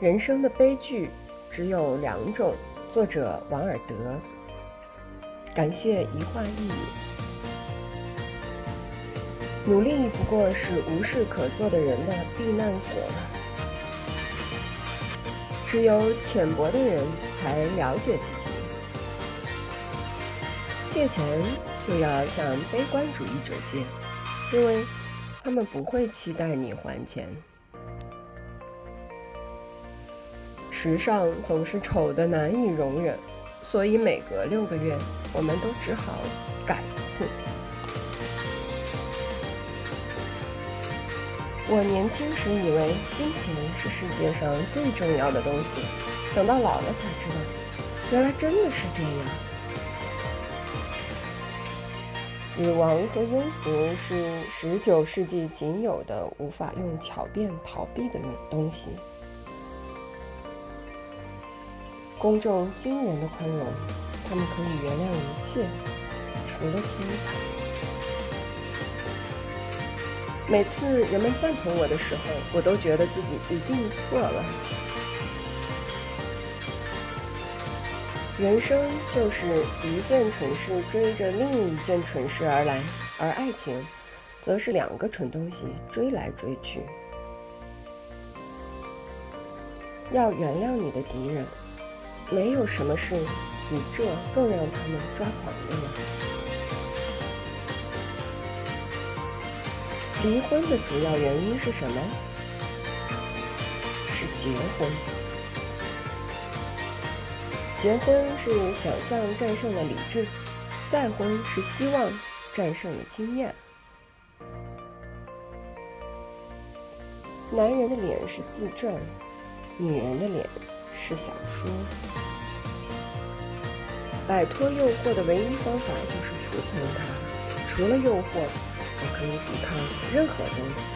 人生的悲剧只有两种。作者王尔德。感谢一画一语。努力不过是无事可做的人的避难所。只有浅薄的人才了解自己。借钱就要向悲观主义者借，因为他们不会期待你还钱。时尚总是丑的难以容忍，所以每隔六个月，我们都只好改一次。我年轻时以为金钱是世界上最重要的东西，等到老了才知道，原来真的是这样。死亡和庸俗是十九世纪仅有的无法用巧辩逃避的东西。公众惊人的宽容，他们可以原谅一切，除了天才。每次人们赞同我的时候，我都觉得自己一定错了。人生就是一件蠢事追着另一件蠢事而来，而爱情，则是两个蠢东西追来追去。要原谅你的敌人。没有什么事比这更让他们抓狂的了。离婚的主要原因是什么？是结婚。结婚是想象战胜了理智，再婚是希望战胜了经验。男人的脸是自传，女人的脸。是小说。摆脱诱惑的唯一方法就是服从它。除了诱惑，我可以抵抗任何东西。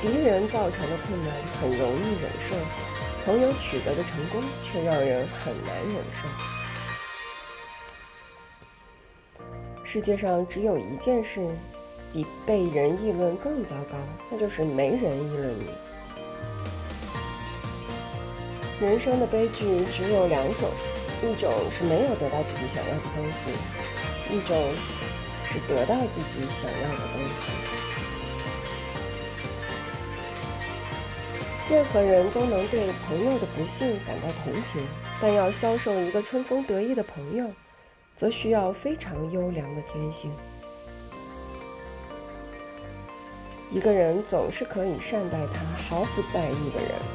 敌人造成的困难很容易忍受，朋友取得的成功却让人很难忍受。世界上只有一件事比被人议论更糟糕，那就是没人议论你。人生的悲剧只有两种，一种是没有得到自己想要的东西，一种是得到自己想要的东西。任何人都能对朋友的不幸感到同情，但要销售一个春风得意的朋友，则需要非常优良的天性。一个人总是可以善待他毫不在意的人。